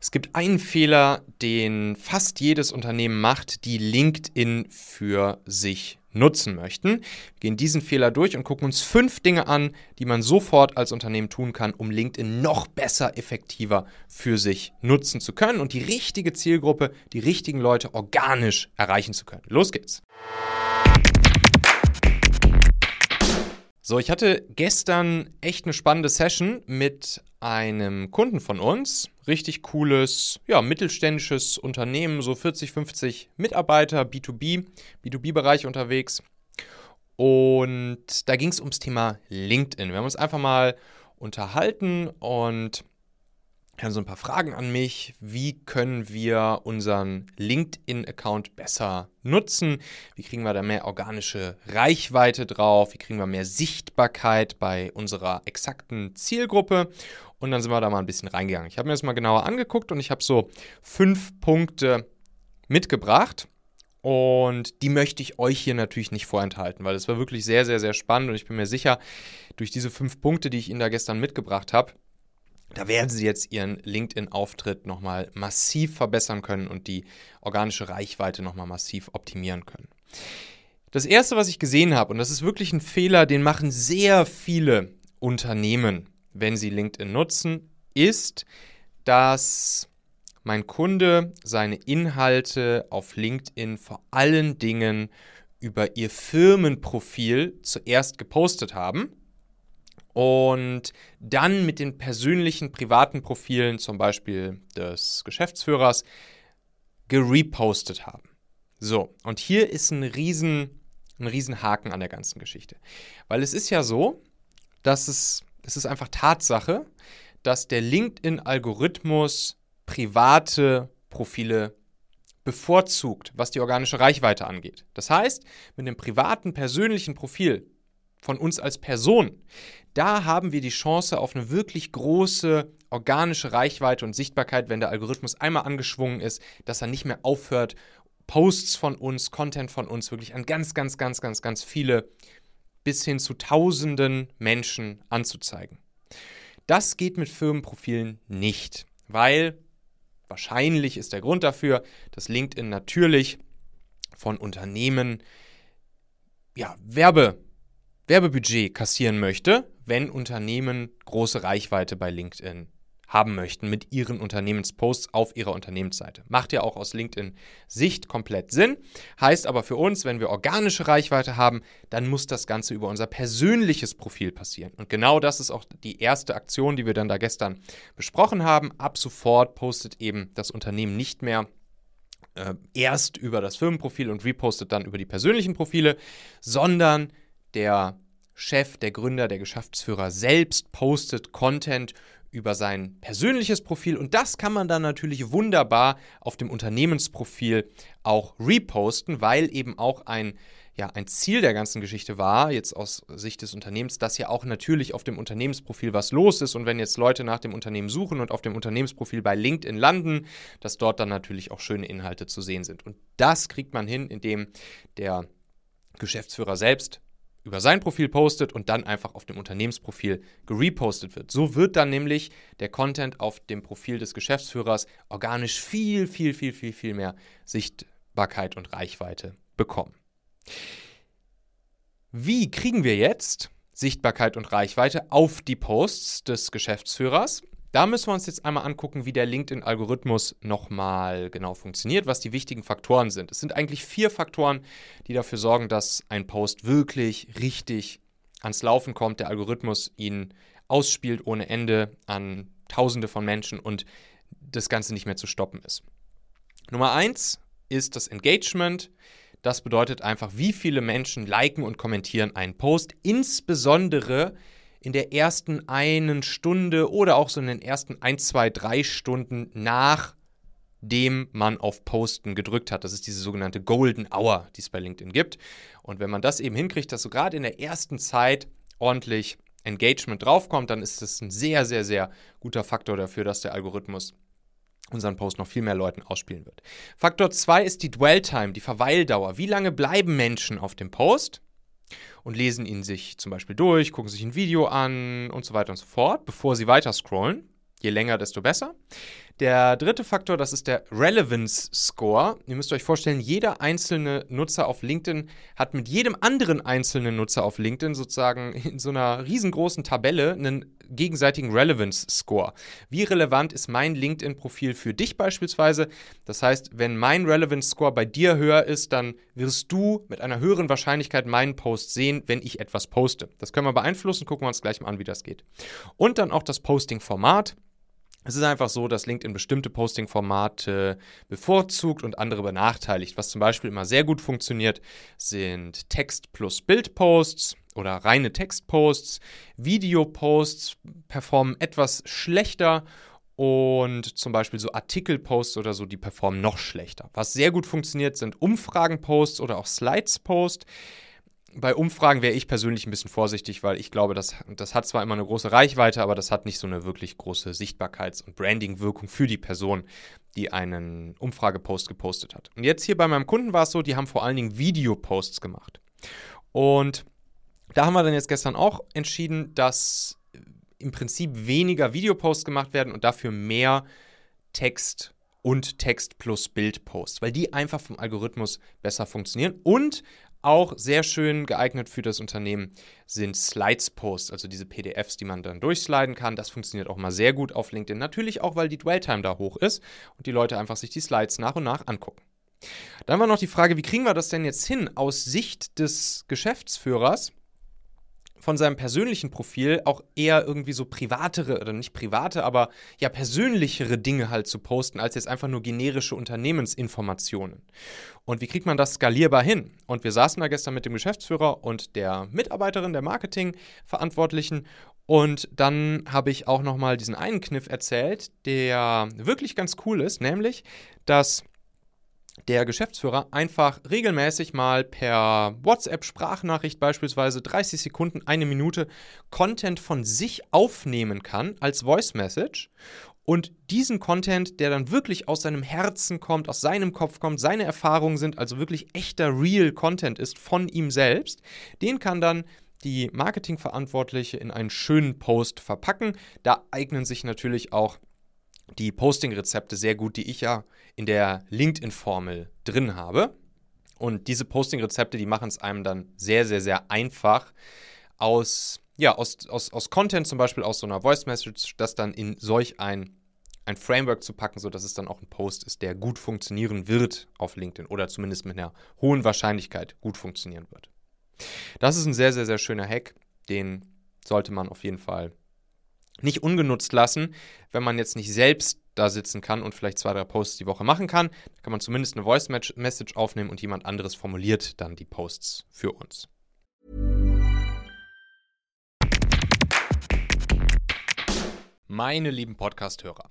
Es gibt einen Fehler, den fast jedes Unternehmen macht, die LinkedIn für sich nutzen möchten. Wir gehen diesen Fehler durch und gucken uns fünf Dinge an, die man sofort als Unternehmen tun kann, um LinkedIn noch besser, effektiver für sich nutzen zu können und die richtige Zielgruppe, die richtigen Leute organisch erreichen zu können. Los geht's! So, ich hatte gestern echt eine spannende Session mit einem Kunden von uns. Richtig cooles, ja, mittelständisches Unternehmen, so 40, 50 Mitarbeiter, B2B, B2B-Bereich unterwegs. Und da ging es ums Thema LinkedIn. Wir haben uns einfach mal unterhalten und haben so ein paar Fragen an mich. Wie können wir unseren LinkedIn-Account besser nutzen? Wie kriegen wir da mehr organische Reichweite drauf? Wie kriegen wir mehr Sichtbarkeit bei unserer exakten Zielgruppe? Und dann sind wir da mal ein bisschen reingegangen. Ich habe mir das mal genauer angeguckt und ich habe so fünf Punkte mitgebracht. Und die möchte ich euch hier natürlich nicht vorenthalten, weil es war wirklich sehr, sehr, sehr spannend und ich bin mir sicher, durch diese fünf Punkte, die ich Ihnen da gestern mitgebracht habe, da werden Sie jetzt Ihren LinkedIn-Auftritt nochmal massiv verbessern können und die organische Reichweite nochmal massiv optimieren können. Das erste, was ich gesehen habe, und das ist wirklich ein Fehler, den machen sehr viele Unternehmen, wenn sie LinkedIn nutzen, ist, dass mein Kunde seine Inhalte auf LinkedIn vor allen Dingen über ihr Firmenprofil zuerst gepostet haben und dann mit den persönlichen privaten Profilen, zum Beispiel des Geschäftsführers, gerepostet haben. So, und hier ist ein riesen, ein riesen Haken an der ganzen Geschichte. Weil es ist ja so, dass es, es ist einfach Tatsache, dass der LinkedIn-Algorithmus private Profile bevorzugt, was die organische Reichweite angeht. Das heißt, mit einem privaten, persönlichen Profil von uns als Person, da haben wir die Chance auf eine wirklich große organische Reichweite und Sichtbarkeit, wenn der Algorithmus einmal angeschwungen ist, dass er nicht mehr aufhört, Posts von uns, Content von uns wirklich an ganz, ganz, ganz, ganz, ganz viele bis hin zu tausenden Menschen anzuzeigen. Das geht mit Firmenprofilen nicht, weil wahrscheinlich ist der Grund dafür, dass LinkedIn natürlich von Unternehmen ja, Werbe Werbebudget kassieren möchte, wenn Unternehmen große Reichweite bei LinkedIn haben möchten mit ihren Unternehmensposts auf ihrer Unternehmensseite. Macht ja auch aus LinkedIn-Sicht komplett Sinn. Heißt aber für uns, wenn wir organische Reichweite haben, dann muss das Ganze über unser persönliches Profil passieren. Und genau das ist auch die erste Aktion, die wir dann da gestern besprochen haben. Ab sofort postet eben das Unternehmen nicht mehr äh, erst über das Firmenprofil und repostet dann über die persönlichen Profile, sondern der Chef, der Gründer, der Geschäftsführer selbst postet Content über sein persönliches Profil und das kann man dann natürlich wunderbar auf dem Unternehmensprofil auch reposten, weil eben auch ein ja, ein Ziel der ganzen Geschichte war, jetzt aus Sicht des Unternehmens, dass ja auch natürlich auf dem Unternehmensprofil was los ist und wenn jetzt Leute nach dem Unternehmen suchen und auf dem Unternehmensprofil bei LinkedIn landen, dass dort dann natürlich auch schöne Inhalte zu sehen sind. Und das kriegt man hin, indem der Geschäftsführer selbst über sein Profil postet und dann einfach auf dem Unternehmensprofil gerepostet wird. So wird dann nämlich der Content auf dem Profil des Geschäftsführers organisch viel, viel, viel, viel, viel mehr Sichtbarkeit und Reichweite bekommen. Wie kriegen wir jetzt Sichtbarkeit und Reichweite auf die Posts des Geschäftsführers? Da müssen wir uns jetzt einmal angucken, wie der LinkedIn-Algorithmus nochmal genau funktioniert, was die wichtigen Faktoren sind. Es sind eigentlich vier Faktoren, die dafür sorgen, dass ein Post wirklich richtig ans Laufen kommt, der Algorithmus ihn ausspielt ohne Ende an Tausende von Menschen und das Ganze nicht mehr zu stoppen ist. Nummer eins ist das Engagement. Das bedeutet einfach, wie viele Menschen liken und kommentieren einen Post, insbesondere in der ersten einen Stunde oder auch so in den ersten ein, zwei, drei Stunden nachdem man auf Posten gedrückt hat. Das ist diese sogenannte Golden Hour, die es bei LinkedIn gibt. Und wenn man das eben hinkriegt, dass so gerade in der ersten Zeit ordentlich Engagement draufkommt, dann ist das ein sehr, sehr, sehr guter Faktor dafür, dass der Algorithmus unseren Post noch viel mehr Leuten ausspielen wird. Faktor 2 ist die Dwell Time, die Verweildauer. Wie lange bleiben Menschen auf dem Post? Und lesen ihn sich zum Beispiel durch, gucken sich ein Video an und so weiter und so fort, bevor sie weiter scrollen. Je länger, desto besser. Der dritte Faktor, das ist der Relevance Score. Ihr müsst euch vorstellen, jeder einzelne Nutzer auf LinkedIn hat mit jedem anderen einzelnen Nutzer auf LinkedIn sozusagen in so einer riesengroßen Tabelle einen gegenseitigen Relevance Score. Wie relevant ist mein LinkedIn-Profil für dich beispielsweise? Das heißt, wenn mein Relevance Score bei dir höher ist, dann wirst du mit einer höheren Wahrscheinlichkeit meinen Post sehen, wenn ich etwas poste. Das können wir beeinflussen, gucken wir uns gleich mal an, wie das geht. Und dann auch das Posting-Format. Es ist einfach so, dass LinkedIn bestimmte Posting-Formate bevorzugt und andere benachteiligt. Was zum Beispiel immer sehr gut funktioniert, sind Text plus Bild-Posts oder reine Textposts. Videoposts performen etwas schlechter und zum Beispiel so Artikelposts oder so, die performen noch schlechter. Was sehr gut funktioniert, sind Umfragenposts oder auch Slides-Posts bei Umfragen wäre ich persönlich ein bisschen vorsichtig, weil ich glaube, das, das hat zwar immer eine große Reichweite, aber das hat nicht so eine wirklich große Sichtbarkeits- und Branding-Wirkung für die Person, die einen Umfragepost gepostet hat. Und jetzt hier bei meinem Kunden war es so, die haben vor allen Dingen Videoposts gemacht. Und da haben wir dann jetzt gestern auch entschieden, dass im Prinzip weniger Videoposts gemacht werden und dafür mehr Text und Text plus Bildposts, weil die einfach vom Algorithmus besser funktionieren und auch sehr schön geeignet für das Unternehmen sind Slides-Posts, also diese PDFs, die man dann durchsliden kann. Das funktioniert auch mal sehr gut auf LinkedIn. Natürlich auch, weil die Dwell-Time da hoch ist und die Leute einfach sich die Slides nach und nach angucken. Dann war noch die Frage, wie kriegen wir das denn jetzt hin aus Sicht des Geschäftsführers? Von seinem persönlichen Profil auch eher irgendwie so privatere oder nicht private, aber ja persönlichere Dinge halt zu posten, als jetzt einfach nur generische Unternehmensinformationen. Und wie kriegt man das skalierbar hin? Und wir saßen da gestern mit dem Geschäftsführer und der Mitarbeiterin, der Marketingverantwortlichen und dann habe ich auch nochmal diesen einen Kniff erzählt, der wirklich ganz cool ist, nämlich, dass der Geschäftsführer einfach regelmäßig mal per WhatsApp-Sprachnachricht beispielsweise 30 Sekunden, eine Minute Content von sich aufnehmen kann als Voice Message und diesen Content, der dann wirklich aus seinem Herzen kommt, aus seinem Kopf kommt, seine Erfahrungen sind, also wirklich echter Real Content ist von ihm selbst, den kann dann die Marketingverantwortliche in einen schönen Post verpacken. Da eignen sich natürlich auch die Posting-Rezepte sehr gut, die ich ja in der LinkedIn-Formel drin habe. Und diese Posting-Rezepte, die machen es einem dann sehr, sehr, sehr einfach aus, ja, aus, aus, aus Content, zum Beispiel aus so einer Voice-Message, das dann in solch ein, ein Framework zu packen, sodass es dann auch ein Post ist, der gut funktionieren wird auf LinkedIn oder zumindest mit einer hohen Wahrscheinlichkeit gut funktionieren wird. Das ist ein sehr, sehr, sehr schöner Hack, den sollte man auf jeden Fall nicht ungenutzt lassen, wenn man jetzt nicht selbst da sitzen kann und vielleicht zwei, drei Posts die Woche machen kann. Da kann man zumindest eine Voice Message aufnehmen und jemand anderes formuliert dann die Posts für uns. Meine lieben Podcast-Hörer,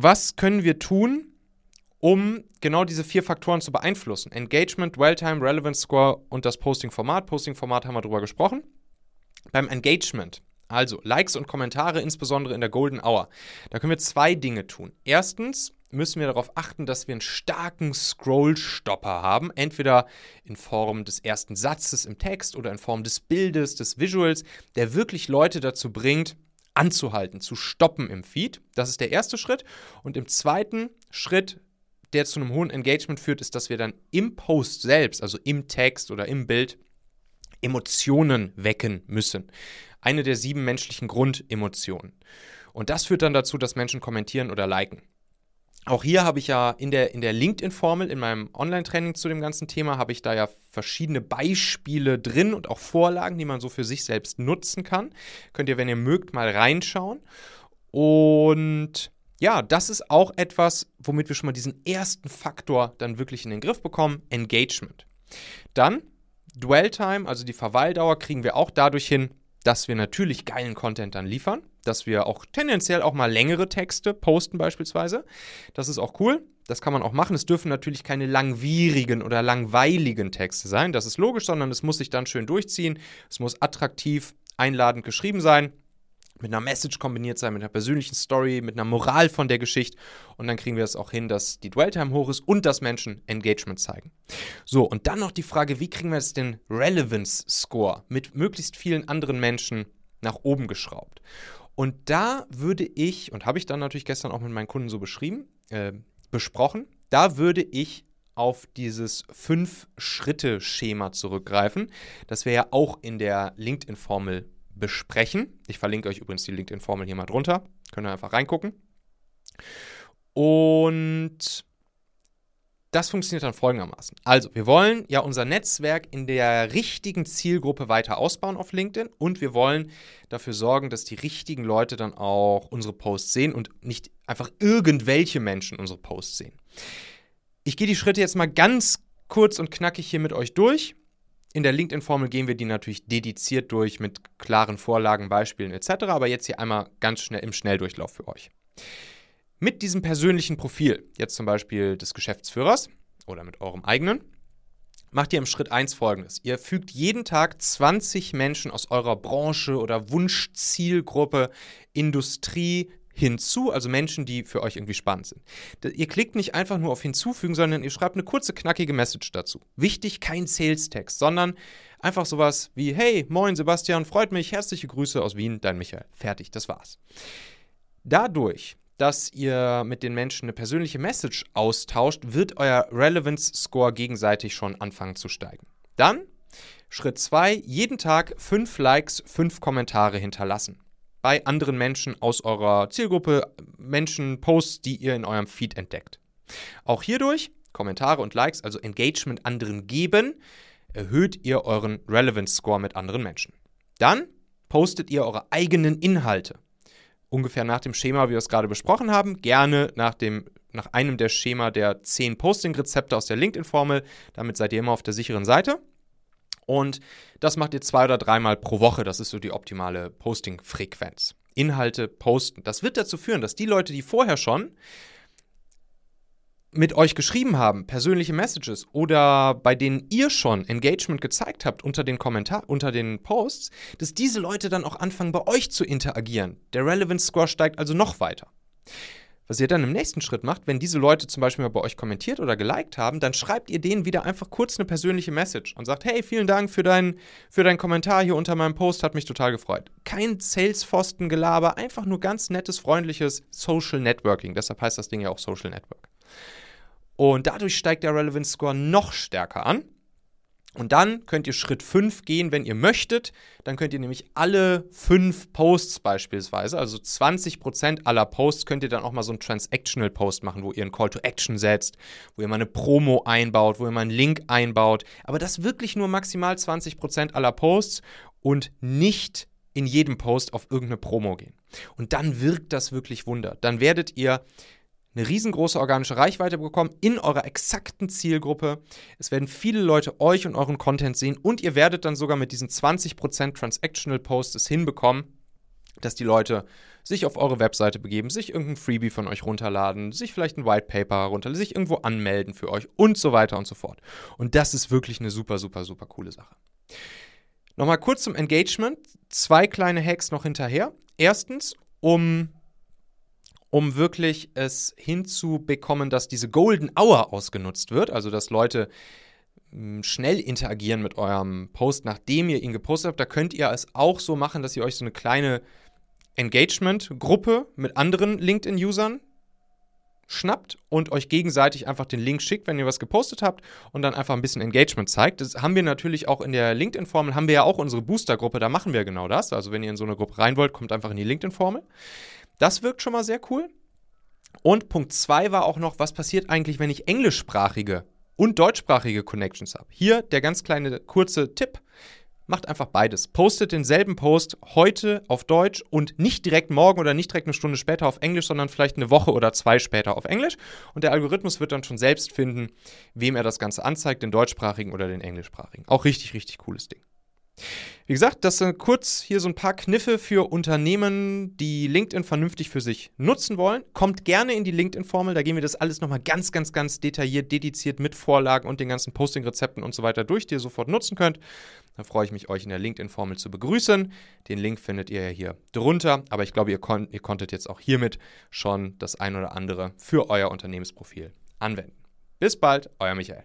was können wir tun, um genau diese vier Faktoren zu beeinflussen? Engagement, Dwell-Time, Relevance Score und das Posting-Format. Posting-Format haben wir drüber gesprochen. Beim Engagement, also Likes und Kommentare, insbesondere in der Golden Hour, da können wir zwei Dinge tun. Erstens müssen wir darauf achten, dass wir einen starken Scroll-Stopper haben, entweder in Form des ersten Satzes im Text oder in Form des Bildes, des Visuals, der wirklich Leute dazu bringt, anzuhalten, zu stoppen im Feed. Das ist der erste Schritt. Und im zweiten Schritt, der zu einem hohen Engagement führt, ist, dass wir dann im Post selbst, also im Text oder im Bild, Emotionen wecken müssen. Eine der sieben menschlichen Grundemotionen. Und das führt dann dazu, dass Menschen kommentieren oder liken. Auch hier habe ich ja in der, in der LinkedIn-Formel, in meinem Online-Training zu dem ganzen Thema, habe ich da ja verschiedene Beispiele drin und auch Vorlagen, die man so für sich selbst nutzen kann. Könnt ihr, wenn ihr mögt, mal reinschauen. Und ja, das ist auch etwas, womit wir schon mal diesen ersten Faktor dann wirklich in den Griff bekommen, Engagement. Dann Dwell-Time, also die Verweildauer, kriegen wir auch dadurch hin, dass wir natürlich geilen Content dann liefern dass wir auch tendenziell auch mal längere Texte posten beispielsweise. Das ist auch cool. Das kann man auch machen. Es dürfen natürlich keine langwierigen oder langweiligen Texte sein. Das ist logisch, sondern es muss sich dann schön durchziehen. Es muss attraktiv, einladend geschrieben sein mit einer Message kombiniert sein, mit einer persönlichen Story, mit einer Moral von der Geschichte. Und dann kriegen wir es auch hin, dass die Dwelltime hoch ist und dass Menschen Engagement zeigen. So, und dann noch die Frage, wie kriegen wir jetzt den Relevance Score mit möglichst vielen anderen Menschen nach oben geschraubt? Und da würde ich, und habe ich dann natürlich gestern auch mit meinen Kunden so beschrieben, äh, besprochen, da würde ich auf dieses Fünf-Schritte-Schema zurückgreifen, das wir ja auch in der LinkedIn-Formel besprechen. Ich verlinke euch übrigens die LinkedIn-Formel hier mal drunter. Könnt ihr einfach reingucken. Und das funktioniert dann folgendermaßen. Also, wir wollen ja unser Netzwerk in der richtigen Zielgruppe weiter ausbauen auf LinkedIn und wir wollen dafür sorgen, dass die richtigen Leute dann auch unsere Posts sehen und nicht einfach irgendwelche Menschen unsere Posts sehen. Ich gehe die Schritte jetzt mal ganz kurz und knackig hier mit euch durch. In der LinkedIn-Formel gehen wir die natürlich dediziert durch mit klaren Vorlagen, Beispielen etc. Aber jetzt hier einmal ganz schnell im Schnelldurchlauf für euch. Mit diesem persönlichen Profil, jetzt zum Beispiel des Geschäftsführers oder mit eurem eigenen, macht ihr im Schritt 1 folgendes. Ihr fügt jeden Tag 20 Menschen aus eurer Branche oder Wunschzielgruppe, Industrie hinzu, also Menschen, die für euch irgendwie spannend sind. Ihr klickt nicht einfach nur auf hinzufügen, sondern ihr schreibt eine kurze, knackige Message dazu. Wichtig, kein Sales-Text, sondern einfach sowas wie, hey, moin Sebastian, freut mich, herzliche Grüße aus Wien, dein Michael. Fertig, das war's. Dadurch dass ihr mit den Menschen eine persönliche Message austauscht, wird euer Relevance Score gegenseitig schon anfangen zu steigen. Dann Schritt 2, jeden Tag 5 Likes, 5 Kommentare hinterlassen. Bei anderen Menschen aus eurer Zielgruppe, Menschen, Posts, die ihr in eurem Feed entdeckt. Auch hierdurch, Kommentare und Likes, also Engagement anderen geben, erhöht ihr euren Relevance Score mit anderen Menschen. Dann postet ihr eure eigenen Inhalte ungefähr nach dem Schema, wie wir es gerade besprochen haben. Gerne nach, dem, nach einem der Schema der 10 Posting-Rezepte aus der LinkedIn-Formel. Damit seid ihr immer auf der sicheren Seite. Und das macht ihr zwei oder dreimal pro Woche. Das ist so die optimale Posting-Frequenz. Inhalte posten. Das wird dazu führen, dass die Leute, die vorher schon mit euch geschrieben haben, persönliche Messages oder bei denen ihr schon Engagement gezeigt habt unter den Kommentar unter den Posts, dass diese Leute dann auch anfangen bei euch zu interagieren. Der Relevance Score steigt also noch weiter. Was ihr dann im nächsten Schritt macht, wenn diese Leute zum Beispiel mal bei euch kommentiert oder geliked haben, dann schreibt ihr denen wieder einfach kurz eine persönliche Message und sagt, hey, vielen Dank für, dein, für deinen Kommentar hier unter meinem Post, hat mich total gefreut. Kein Sales-Pfosten-Gelaber, einfach nur ganz nettes, freundliches Social Networking. Deshalb heißt das Ding ja auch Social Network. Und dadurch steigt der Relevance Score noch stärker an. Und dann könnt ihr Schritt 5 gehen, wenn ihr möchtet. Dann könnt ihr nämlich alle fünf Posts beispielsweise, also 20% aller Posts, könnt ihr dann auch mal so einen Transactional Post machen, wo ihr einen Call to Action setzt, wo ihr mal eine Promo einbaut, wo ihr mal einen Link einbaut. Aber das wirklich nur maximal 20% aller Posts und nicht in jedem Post auf irgendeine Promo gehen. Und dann wirkt das wirklich Wunder. Dann werdet ihr eine riesengroße organische Reichweite bekommen in eurer exakten Zielgruppe. Es werden viele Leute euch und euren Content sehen und ihr werdet dann sogar mit diesen 20% Transactional Posts hinbekommen, dass die Leute sich auf eure Webseite begeben, sich irgendein Freebie von euch runterladen, sich vielleicht ein White Paper runterladen, sich irgendwo anmelden für euch und so weiter und so fort. Und das ist wirklich eine super, super, super coole Sache. Nochmal kurz zum Engagement. Zwei kleine Hacks noch hinterher. Erstens, um um wirklich es hinzubekommen, dass diese Golden Hour ausgenutzt wird, also dass Leute hm, schnell interagieren mit eurem Post, nachdem ihr ihn gepostet habt. Da könnt ihr es auch so machen, dass ihr euch so eine kleine Engagement-Gruppe mit anderen LinkedIn-Usern schnappt und euch gegenseitig einfach den Link schickt, wenn ihr was gepostet habt und dann einfach ein bisschen Engagement zeigt. Das haben wir natürlich auch in der LinkedIn-Formel, haben wir ja auch unsere Booster-Gruppe, da machen wir genau das. Also wenn ihr in so eine Gruppe rein wollt, kommt einfach in die LinkedIn-Formel. Das wirkt schon mal sehr cool. Und Punkt 2 war auch noch, was passiert eigentlich, wenn ich englischsprachige und deutschsprachige Connections habe. Hier der ganz kleine kurze Tipp. Macht einfach beides. Postet denselben Post heute auf Deutsch und nicht direkt morgen oder nicht direkt eine Stunde später auf Englisch, sondern vielleicht eine Woche oder zwei später auf Englisch. Und der Algorithmus wird dann schon selbst finden, wem er das Ganze anzeigt, den deutschsprachigen oder den englischsprachigen. Auch richtig, richtig cooles Ding. Wie gesagt, das sind kurz hier so ein paar Kniffe für Unternehmen, die LinkedIn vernünftig für sich nutzen wollen. Kommt gerne in die LinkedIn-Formel, da gehen wir das alles nochmal ganz, ganz, ganz detailliert, dediziert mit Vorlagen und den ganzen Posting-Rezepten und so weiter durch, die ihr sofort nutzen könnt. Da freue ich mich, euch in der LinkedIn-Formel zu begrüßen. Den Link findet ihr ja hier drunter, aber ich glaube, ihr, kon ihr konntet jetzt auch hiermit schon das ein oder andere für euer Unternehmensprofil anwenden. Bis bald, euer Michael.